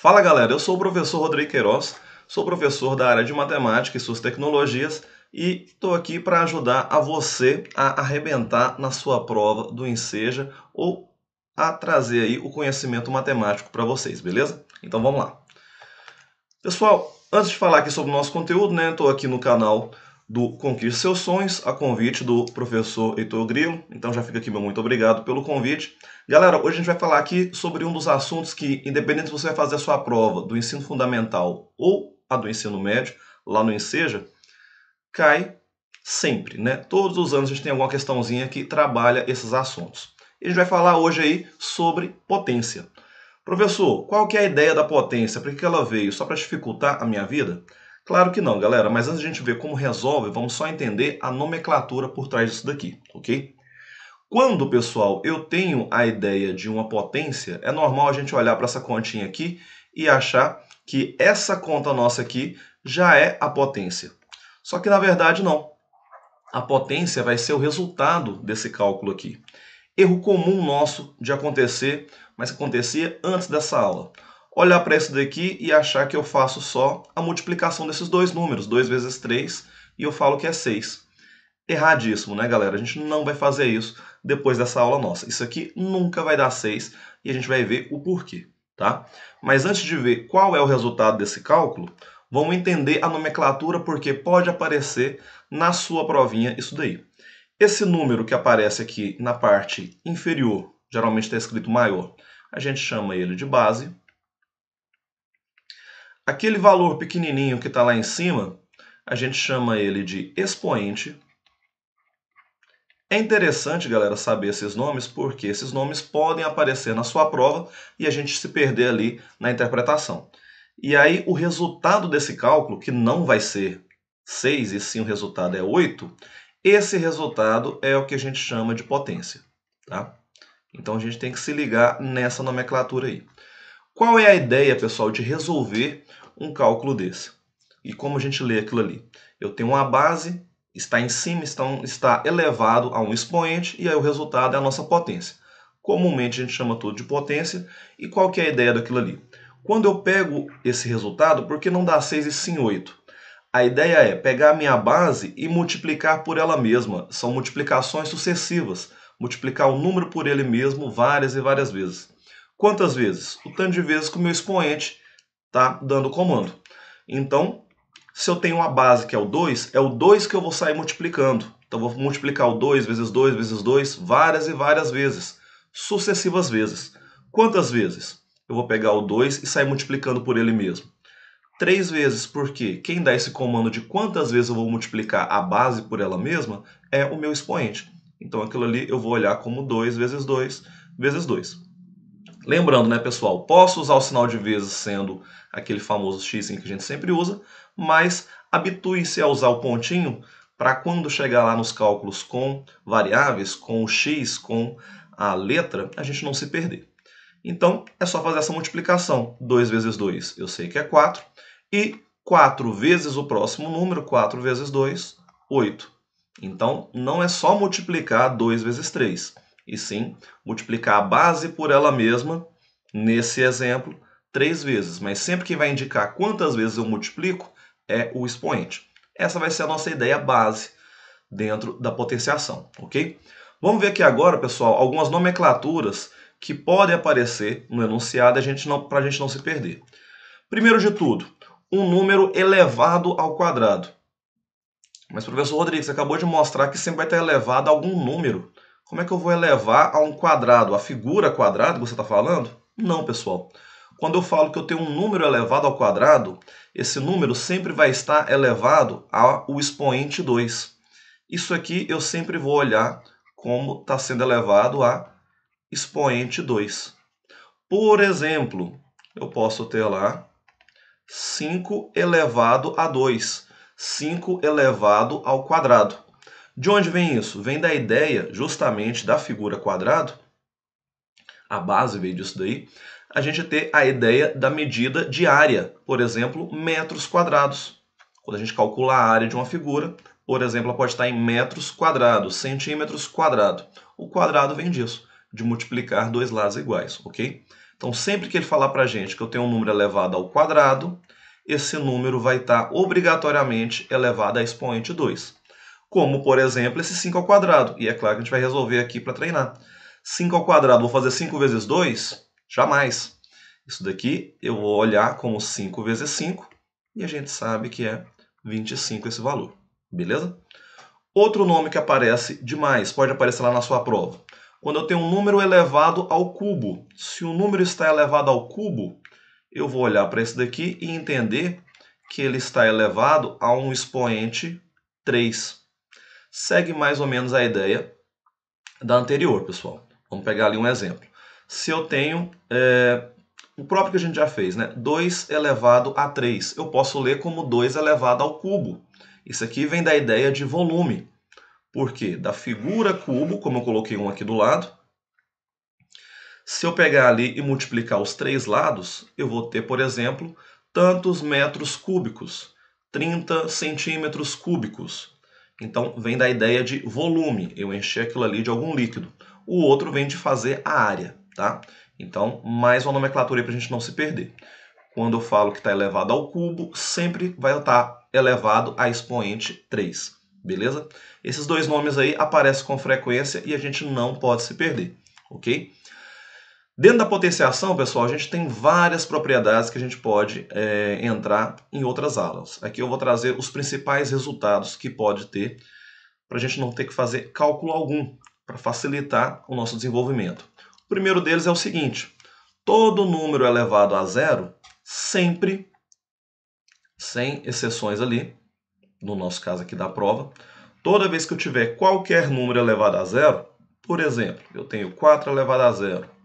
Fala galera, eu sou o professor Rodrigo Queiroz, sou professor da área de matemática e suas tecnologias e estou aqui para ajudar a você a arrebentar na sua prova do Enseja ou a trazer aí o conhecimento matemático para vocês, beleza? Então vamos lá. Pessoal, antes de falar aqui sobre o nosso conteúdo, né, estou aqui no canal do Conquiste Seus Sonhos, a convite do professor Heitor Grilo. Então já fica aqui meu muito obrigado pelo convite. Galera, hoje a gente vai falar aqui sobre um dos assuntos que, independente se você vai fazer a sua prova do ensino fundamental ou a do ensino médio, lá no Enseja, cai sempre, né? Todos os anos a gente tem alguma questãozinha que trabalha esses assuntos. E a gente vai falar hoje aí sobre potência. Professor, qual que é a ideia da potência? Para que ela veio? Só para dificultar a minha vida? Claro que não, galera, mas antes de a gente ver como resolve, vamos só entender a nomenclatura por trás disso daqui, ok? Quando, pessoal, eu tenho a ideia de uma potência, é normal a gente olhar para essa continha aqui e achar que essa conta nossa aqui já é a potência. Só que na verdade não. A potência vai ser o resultado desse cálculo aqui. Erro comum nosso de acontecer, mas acontecia antes dessa aula olhar para isso daqui e achar que eu faço só a multiplicação desses dois números, 2 vezes 3, e eu falo que é 6. Erradíssimo, né, galera? A gente não vai fazer isso depois dessa aula nossa. Isso aqui nunca vai dar 6 e a gente vai ver o porquê, tá? Mas antes de ver qual é o resultado desse cálculo, vamos entender a nomenclatura porque pode aparecer na sua provinha isso daí. Esse número que aparece aqui na parte inferior, geralmente está escrito maior, a gente chama ele de base. Aquele valor pequenininho que está lá em cima, a gente chama ele de expoente. É interessante, galera, saber esses nomes, porque esses nomes podem aparecer na sua prova e a gente se perder ali na interpretação. E aí, o resultado desse cálculo, que não vai ser 6, e sim o resultado é 8, esse resultado é o que a gente chama de potência. Tá? Então, a gente tem que se ligar nessa nomenclatura aí. Qual é a ideia, pessoal, de resolver um cálculo desse? E como a gente lê aquilo ali? Eu tenho uma base, está em cima, está, elevado a um expoente, e aí o resultado é a nossa potência. Comumente a gente chama tudo de potência, e qual que é a ideia daquilo ali? Quando eu pego esse resultado, por que não dá 6 e sim 8? A ideia é pegar a minha base e multiplicar por ela mesma. São multiplicações sucessivas. Multiplicar o número por ele mesmo várias e várias vezes. Quantas vezes? O tanto de vezes que o meu expoente está dando comando. Então, se eu tenho uma base que é o 2, é o 2 que eu vou sair multiplicando. Então, vou multiplicar o 2 vezes 2 vezes 2 várias e várias vezes, sucessivas vezes. Quantas vezes? Eu vou pegar o 2 e sair multiplicando por ele mesmo. Três vezes, porque quem dá esse comando de quantas vezes eu vou multiplicar a base por ela mesma é o meu expoente. Então, aquilo ali eu vou olhar como 2 vezes 2 vezes 2. Lembrando, né, pessoal, posso usar o sinal de vezes sendo aquele famoso x que a gente sempre usa, mas habitue-se a usar o pontinho para quando chegar lá nos cálculos com variáveis, com o x, com a letra, a gente não se perder. Então, é só fazer essa multiplicação. 2 vezes 2 eu sei que é 4. E 4 vezes o próximo número, 4 vezes 2, 8. Então, não é só multiplicar 2 vezes 3 e sim multiplicar a base por ela mesma, nesse exemplo, três vezes. Mas sempre que vai indicar quantas vezes eu multiplico é o expoente. Essa vai ser a nossa ideia base dentro da potenciação, ok? Vamos ver aqui agora, pessoal, algumas nomenclaturas que podem aparecer no enunciado para a gente não se perder. Primeiro de tudo, um número elevado ao quadrado. Mas, professor Rodrigues, você acabou de mostrar que sempre vai ter elevado a algum número. Como é que eu vou elevar a um quadrado? A figura quadrada que você está falando? Não, pessoal. Quando eu falo que eu tenho um número elevado ao quadrado, esse número sempre vai estar elevado ao expoente 2. Isso aqui eu sempre vou olhar como está sendo elevado a expoente 2. Por exemplo, eu posso ter lá 5 elevado a 2. 5 elevado ao quadrado. De onde vem isso? Vem da ideia justamente da figura quadrado, a base veio disso daí, a gente ter a ideia da medida de área, por exemplo, metros quadrados. Quando a gente calcula a área de uma figura, por exemplo, ela pode estar em metros quadrados, centímetros quadrados. O quadrado vem disso, de multiplicar dois lados iguais, ok? Então, sempre que ele falar para a gente que eu tenho um número elevado ao quadrado, esse número vai estar obrigatoriamente elevado a expoente 2. Como, por exemplo, esse 5 ao quadrado. E é claro que a gente vai resolver aqui para treinar. 5 ao quadrado, vou fazer 5 vezes 2? Jamais. Isso daqui eu vou olhar como 5 vezes 5 e a gente sabe que é 25 esse valor. Beleza? Outro nome que aparece demais, pode aparecer lá na sua prova. Quando eu tenho um número elevado ao cubo. Se o número está elevado ao cubo, eu vou olhar para esse daqui e entender que ele está elevado a um expoente 3. Segue mais ou menos a ideia da anterior, pessoal. Vamos pegar ali um exemplo. Se eu tenho é, o próprio que a gente já fez, né? 2 elevado a 3, eu posso ler como 2 elevado ao cubo. Isso aqui vem da ideia de volume. Por quê? Da figura cubo, como eu coloquei um aqui do lado, se eu pegar ali e multiplicar os três lados, eu vou ter, por exemplo, tantos metros cúbicos, 30 centímetros cúbicos. Então, vem da ideia de volume, eu encher aquilo ali de algum líquido. O outro vem de fazer a área, tá? Então, mais uma nomenclatura para a gente não se perder. Quando eu falo que está elevado ao cubo, sempre vai estar elevado a expoente 3, beleza? Esses dois nomes aí aparecem com frequência e a gente não pode se perder, ok? Dentro da potenciação, pessoal, a gente tem várias propriedades que a gente pode é, entrar em outras aulas. Aqui eu vou trazer os principais resultados que pode ter para a gente não ter que fazer cálculo algum, para facilitar o nosso desenvolvimento. O primeiro deles é o seguinte, todo número elevado a zero, sempre, sem exceções ali, no nosso caso aqui da prova, toda vez que eu tiver qualquer número elevado a zero, por exemplo, eu tenho 4 elevado a zero,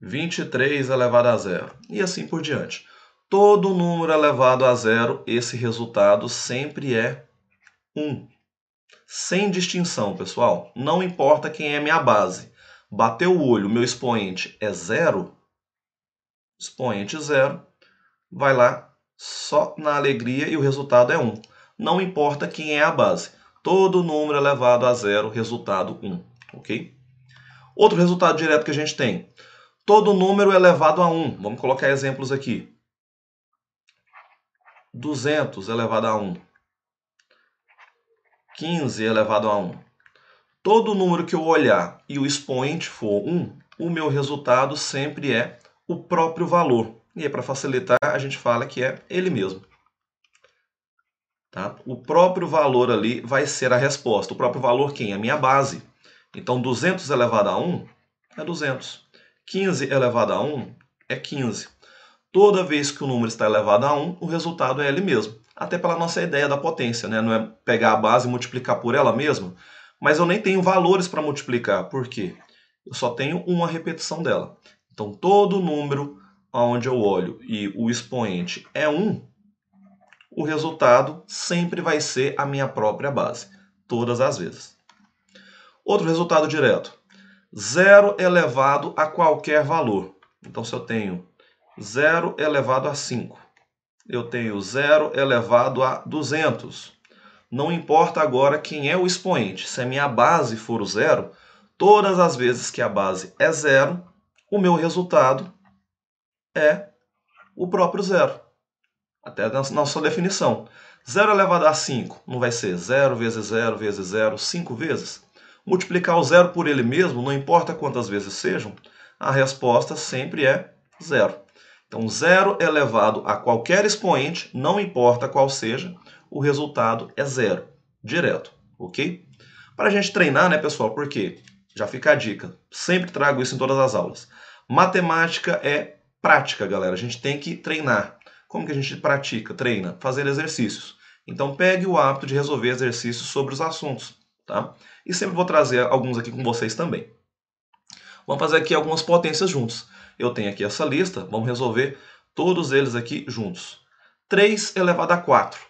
23 elevado a zero, e assim por diante. Todo número elevado a zero, esse resultado sempre é 1. Sem distinção, pessoal. Não importa quem é minha base. Bateu o olho, meu expoente é zero, expoente zero, vai lá só na alegria e o resultado é 1. Não importa quem é a base. Todo número elevado a zero, resultado 1. Ok? Outro resultado direto que a gente tem todo número elevado a 1. Vamos colocar exemplos aqui. 200 elevado a 1. 15 elevado a 1. Todo número que eu olhar e o expoente for 1, o meu resultado sempre é o próprio valor. E aí, para facilitar, a gente fala que é ele mesmo. Tá? O próprio valor ali vai ser a resposta. O próprio valor quem? A minha base. Então, 200 elevado a 1 é 200. 15 elevado a 1 é 15. Toda vez que o número está elevado a 1, o resultado é ele mesmo. Até pela nossa ideia da potência, né? não é pegar a base e multiplicar por ela mesma, mas eu nem tenho valores para multiplicar. Por quê? Eu só tenho uma repetição dela. Então, todo número onde eu olho e o expoente é 1, o resultado sempre vai ser a minha própria base, todas as vezes. Outro resultado direto. 0 elevado a qualquer valor. Então, se eu tenho 0 elevado a 5, eu tenho 0 elevado a 200. Não importa agora quem é o expoente. Se a minha base for o zero, todas as vezes que a base é zero, o meu resultado é o próprio zero. Até na nossa definição. 0 elevado a 5 não vai ser 0 vezes 0 vezes 0 5 vezes? Multiplicar o zero por ele mesmo, não importa quantas vezes sejam, a resposta sempre é zero. Então, zero elevado a qualquer expoente, não importa qual seja, o resultado é zero, direto, ok? Para a gente treinar, né, pessoal, porque já fica a dica, sempre trago isso em todas as aulas. Matemática é prática, galera, a gente tem que treinar. Como que a gente pratica, treina? Fazer exercícios. Então, pegue o hábito de resolver exercícios sobre os assuntos, tá? e sempre vou trazer alguns aqui com vocês também. Vamos fazer aqui algumas potências juntos. Eu tenho aqui essa lista, vamos resolver todos eles aqui juntos. 3 elevado a 4.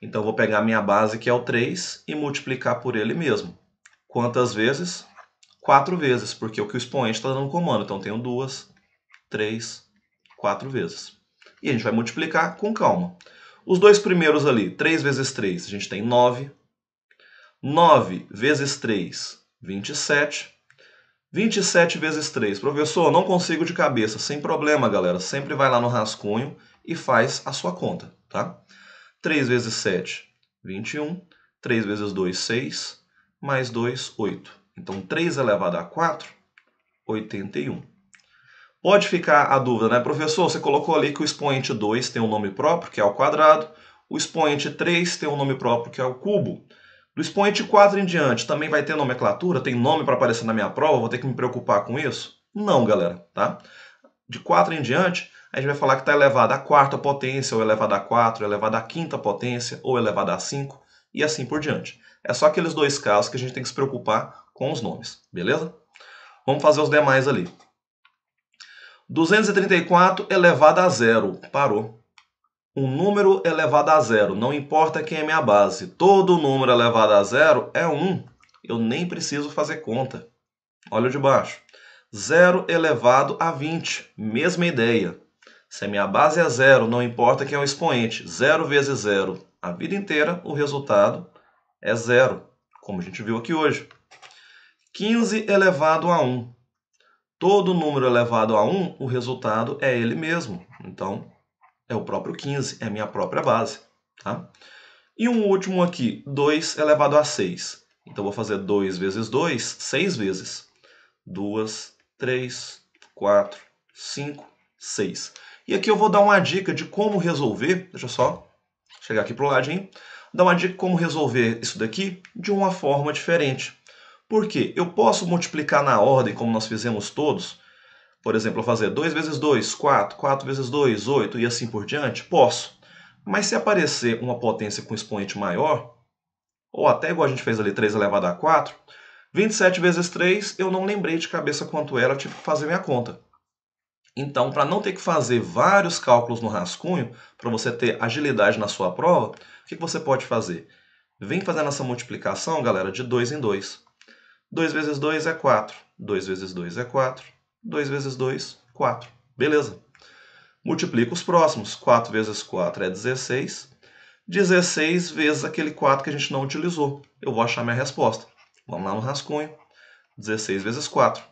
Então, vou pegar a minha base, que é o 3, e multiplicar por ele mesmo. Quantas vezes? 4 vezes, porque é o que o expoente está dando comando. Então, tenho 2, 3, 4 vezes. E a gente vai multiplicar com calma. Os dois primeiros ali, 3 vezes 3, a gente tem 9. 9 vezes 3, 27. 27 vezes 3. Professor, não consigo de cabeça. Sem problema, galera. Sempre vai lá no rascunho e faz a sua conta, tá? 3 vezes 7, 21. 3 vezes 2, 6. Mais 2, 8. Então, 3 elevado a 4, 81. Pode ficar a dúvida, né? Professor, você colocou ali que o expoente 2 tem um nome próprio, que é o quadrado. O expoente 3 tem um nome próprio, que é o cubo. Do expoente 4 em diante, também vai ter nomenclatura? Tem nome para aparecer na minha prova? Vou ter que me preocupar com isso? Não, galera, tá? De 4 em diante, a gente vai falar que está elevado à quarta potência, ou elevado a 4, elevado à quinta potência, ou elevado a 5, e assim por diante. É só aqueles dois casos que a gente tem que se preocupar com os nomes, beleza? Vamos fazer os demais ali. 234 elevado a zero. Parou um número elevado a zero, não importa quem é minha base, todo número elevado a zero é 1. Eu nem preciso fazer conta. Olha o de baixo. 0 elevado a 20, mesma ideia. Se a minha base é zero, não importa quem é o expoente, 0 vezes 0, a vida inteira, o resultado é zero, como a gente viu aqui hoje. 15 elevado a 1. Todo número elevado a 1, o resultado é ele mesmo. Então, é o próprio 15, é a minha própria base. Tá? E um último aqui, 2 elevado a 6. Então, vou fazer 2 vezes 2, 6 vezes. 2, 3, 4, 5, 6. E aqui eu vou dar uma dica de como resolver, deixa eu só chegar aqui para o ladinho, dar uma dica de como resolver isso daqui de uma forma diferente. Por quê? Eu posso multiplicar na ordem, como nós fizemos todos, por exemplo, fazer 2 vezes 2, 4, 4 vezes 2, 8 e assim por diante? Posso. Mas se aparecer uma potência com expoente maior, ou até igual a gente fez ali 3 elevado a 4, 27 vezes 3 eu não lembrei de cabeça quanto era, tive que fazer minha conta. Então, para não ter que fazer vários cálculos no rascunho, para você ter agilidade na sua prova, o que você pode fazer? Vem fazendo essa multiplicação, galera, de 2 em 2. 2 vezes 2 é 4. 2 vezes 2 é 4. 2 vezes 2, 4. Beleza. Multiplica os próximos. 4 vezes 4 é 16. 16 vezes aquele 4 que a gente não utilizou. Eu vou achar minha resposta. Vamos lá no rascunho. 16 vezes 4.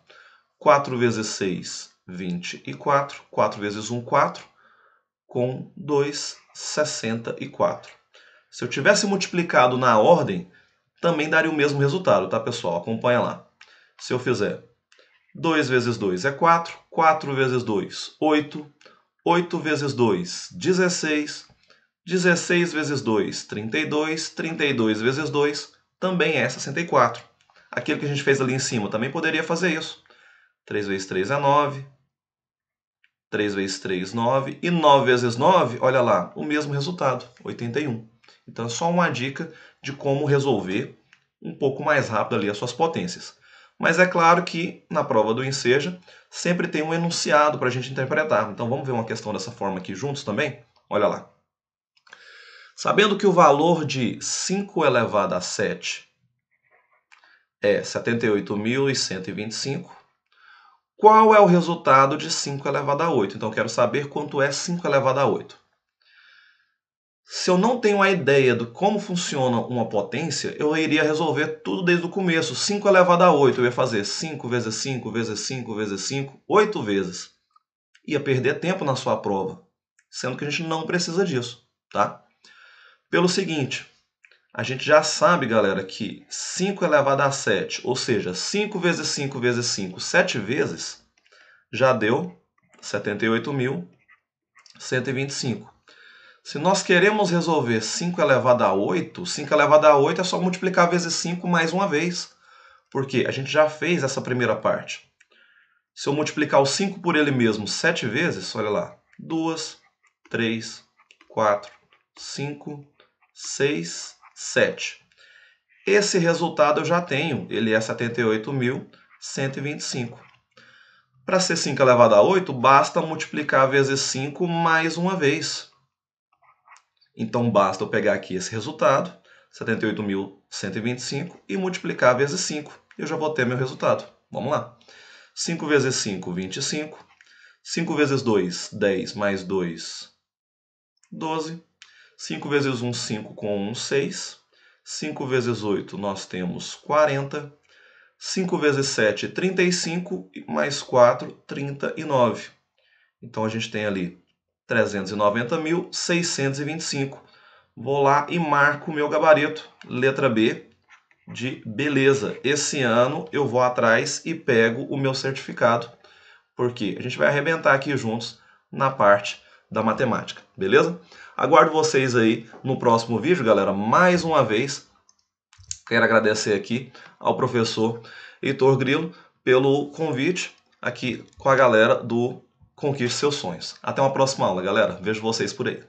4 vezes 6, 24. 4 vezes 1, 4. Com 2, 64. Se eu tivesse multiplicado na ordem, também daria o mesmo resultado, tá, pessoal? Acompanha lá. Se eu fizer 2 vezes 2 é 4, 4 vezes 2, 8, 8 vezes 2, 16, 16 vezes 2, 32, 32 vezes 2 também é 64. Aquilo que a gente fez ali em cima também poderia fazer isso. 3 vezes 3 é 9, 3 vezes 3, 9, e 9 vezes 9, olha lá, o mesmo resultado, 81. Então é só uma dica de como resolver um pouco mais rápido ali as suas potências. Mas é claro que na prova do Enseja sempre tem um enunciado para a gente interpretar. Então vamos ver uma questão dessa forma aqui juntos também? Olha lá. Sabendo que o valor de 5 elevado a 7 é 78.125, qual é o resultado de 5 elevado a 8? Então, quero saber quanto é 5 elevado a 8. Se eu não tenho a ideia de como funciona uma potência, eu iria resolver tudo desde o começo. 5 elevado a 8, eu ia fazer 5 vezes 5 vezes 5 vezes 5, 8 vezes. Ia perder tempo na sua prova, sendo que a gente não precisa disso, tá? Pelo seguinte, a gente já sabe, galera, que 5 elevado a 7, ou seja, 5 vezes 5 vezes 5, 7 vezes, já deu 78.125. Se nós queremos resolver 5 elevado a 8, 5 elevado a 8 é só multiplicar vezes 5 mais uma vez. Porque a gente já fez essa primeira parte. Se eu multiplicar o 5 por ele mesmo 7 vezes, olha lá. 2, 3, 4, 5, 6, 7. Esse resultado eu já tenho, ele é 78.125. Para ser 5 elevado a 8, basta multiplicar vezes 5 mais uma vez. Então basta eu pegar aqui esse resultado, 78.125, e multiplicar vezes 5. Eu já vou ter meu resultado. Vamos lá. 5 vezes 5, 25. 5 vezes 2, 10, mais 2, 12. 5 vezes 1, 5 com 1, 6. 5 vezes 8, nós temos 40. 5 vezes 7, 35, mais 4, 39. Então a gente tem ali 390.625. Vou lá e marco o meu gabarito, letra B, de beleza. Esse ano eu vou atrás e pego o meu certificado, porque a gente vai arrebentar aqui juntos na parte da matemática, beleza? Aguardo vocês aí no próximo vídeo, galera. Mais uma vez, quero agradecer aqui ao professor Heitor Grilo pelo convite aqui com a galera do Conquiste Seus Sonhos. Até uma próxima aula, galera. Vejo vocês por aí.